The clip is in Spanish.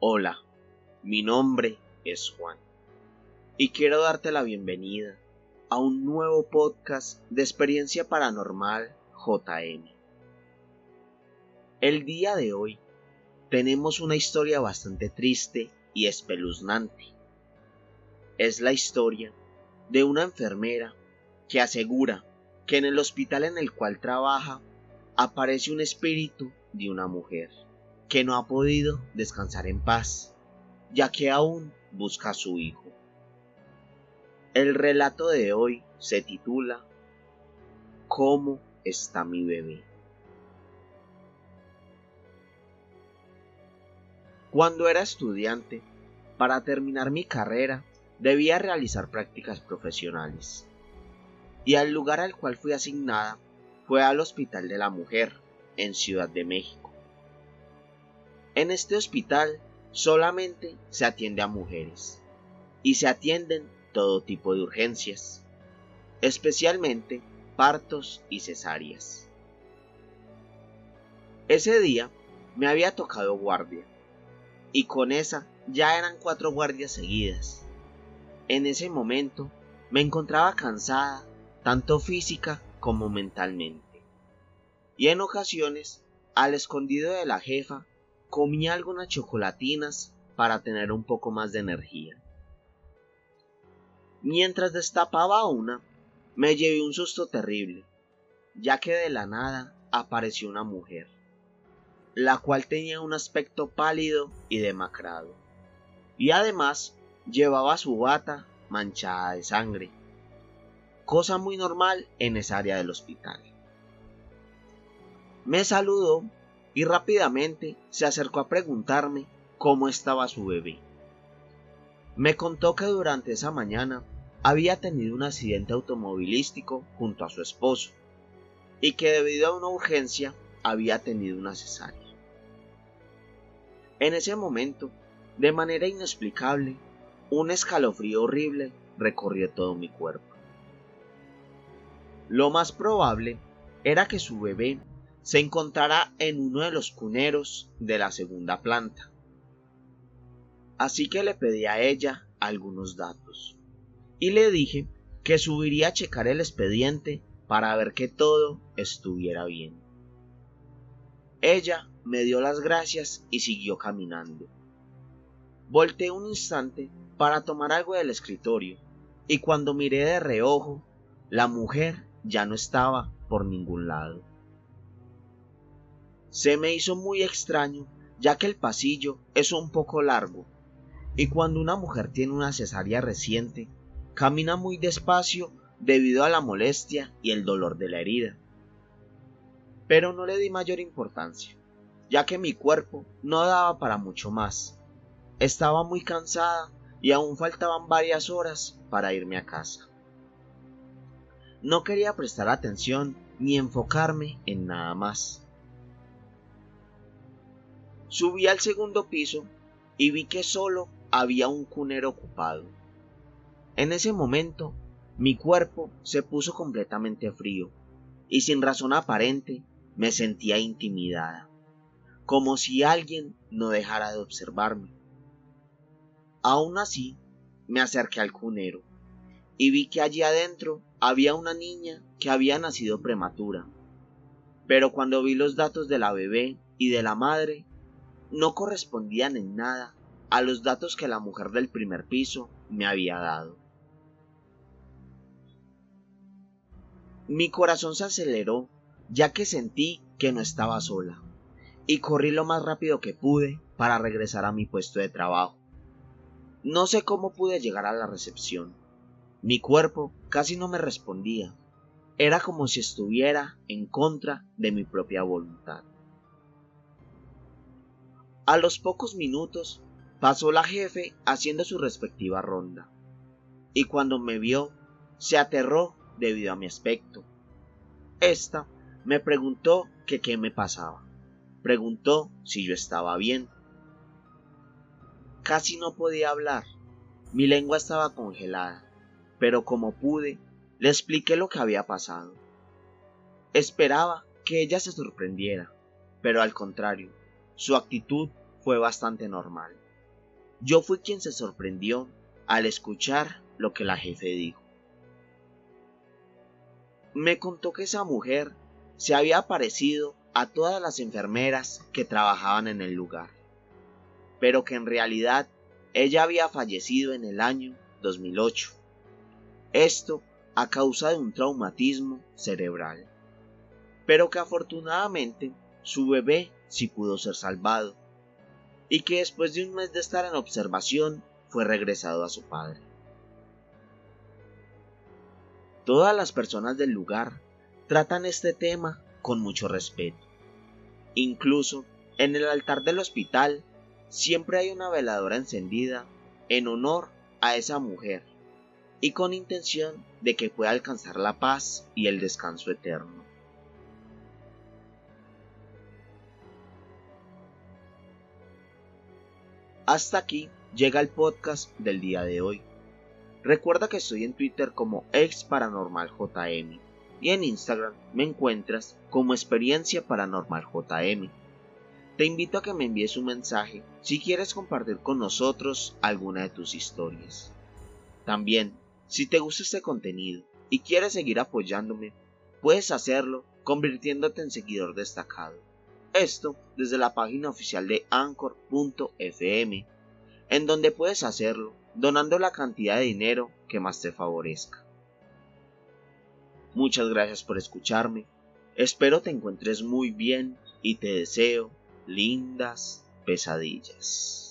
Hola, mi nombre es Juan y quiero darte la bienvenida a un nuevo podcast de experiencia paranormal JM. El día de hoy tenemos una historia bastante triste y espeluznante. Es la historia de una enfermera que asegura que en el hospital en el cual trabaja aparece un espíritu de una mujer que no ha podido descansar en paz, ya que aún busca a su hijo. El relato de hoy se titula ¿Cómo está mi bebé? Cuando era estudiante, para terminar mi carrera, debía realizar prácticas profesionales. Y al lugar al cual fui asignada fue al Hospital de la Mujer, en Ciudad de México. En este hospital solamente se atiende a mujeres y se atienden todo tipo de urgencias, especialmente partos y cesáreas. Ese día me había tocado guardia y con esa ya eran cuatro guardias seguidas. En ese momento me encontraba cansada, tanto física como mentalmente. Y en ocasiones, al escondido de la jefa, comí algunas chocolatinas para tener un poco más de energía. Mientras destapaba una, me llevé un susto terrible, ya que de la nada apareció una mujer, la cual tenía un aspecto pálido y demacrado, y además llevaba su bata manchada de sangre, cosa muy normal en esa área del hospital. Me saludó y rápidamente se acercó a preguntarme cómo estaba su bebé. Me contó que durante esa mañana había tenido un accidente automovilístico junto a su esposo y que debido a una urgencia había tenido una cesárea. En ese momento, de manera inexplicable, un escalofrío horrible recorrió todo mi cuerpo. Lo más probable era que su bebé se encontrará en uno de los cuneros de la segunda planta. Así que le pedí a ella algunos datos y le dije que subiría a checar el expediente para ver que todo estuviera bien. Ella me dio las gracias y siguió caminando. Volté un instante para tomar algo del escritorio y cuando miré de reojo, la mujer ya no estaba por ningún lado. Se me hizo muy extraño, ya que el pasillo es un poco largo, y cuando una mujer tiene una cesárea reciente, camina muy despacio debido a la molestia y el dolor de la herida. Pero no le di mayor importancia, ya que mi cuerpo no daba para mucho más. Estaba muy cansada y aún faltaban varias horas para irme a casa. No quería prestar atención ni enfocarme en nada más. Subí al segundo piso y vi que solo había un cunero ocupado. En ese momento, mi cuerpo se puso completamente frío y sin razón aparente me sentía intimidada, como si alguien no dejara de observarme. Aún así, me acerqué al cunero y vi que allí adentro había una niña que había nacido prematura. Pero cuando vi los datos de la bebé y de la madre, no correspondían en nada a los datos que la mujer del primer piso me había dado. Mi corazón se aceleró ya que sentí que no estaba sola y corrí lo más rápido que pude para regresar a mi puesto de trabajo. No sé cómo pude llegar a la recepción. Mi cuerpo casi no me respondía. Era como si estuviera en contra de mi propia voluntad. A los pocos minutos pasó la jefe haciendo su respectiva ronda, y cuando me vio, se aterró debido a mi aspecto. Esta me preguntó que qué me pasaba. Preguntó si yo estaba bien. Casi no podía hablar. Mi lengua estaba congelada, pero como pude, le expliqué lo que había pasado. Esperaba que ella se sorprendiera, pero al contrario, su actitud fue bastante normal. yo fui quien se sorprendió al escuchar lo que la jefe dijo. Me contó que esa mujer se había parecido a todas las enfermeras que trabajaban en el lugar, pero que en realidad ella había fallecido en el año 2008. Esto a causa de un traumatismo cerebral, pero que afortunadamente su bebé sí pudo ser salvado y que después de un mes de estar en observación fue regresado a su padre. Todas las personas del lugar tratan este tema con mucho respeto. Incluso en el altar del hospital siempre hay una veladora encendida en honor a esa mujer y con intención de que pueda alcanzar la paz y el descanso eterno. Hasta aquí llega el podcast del día de hoy. Recuerda que estoy en Twitter como ex paranormal JM y en Instagram me encuentras como experiencia paranormal JM. Te invito a que me envíes un mensaje si quieres compartir con nosotros alguna de tus historias. También, si te gusta este contenido y quieres seguir apoyándome, puedes hacerlo convirtiéndote en seguidor destacado. Esto desde la página oficial de anchor.fm, en donde puedes hacerlo donando la cantidad de dinero que más te favorezca. Muchas gracias por escucharme. Espero te encuentres muy bien y te deseo lindas pesadillas.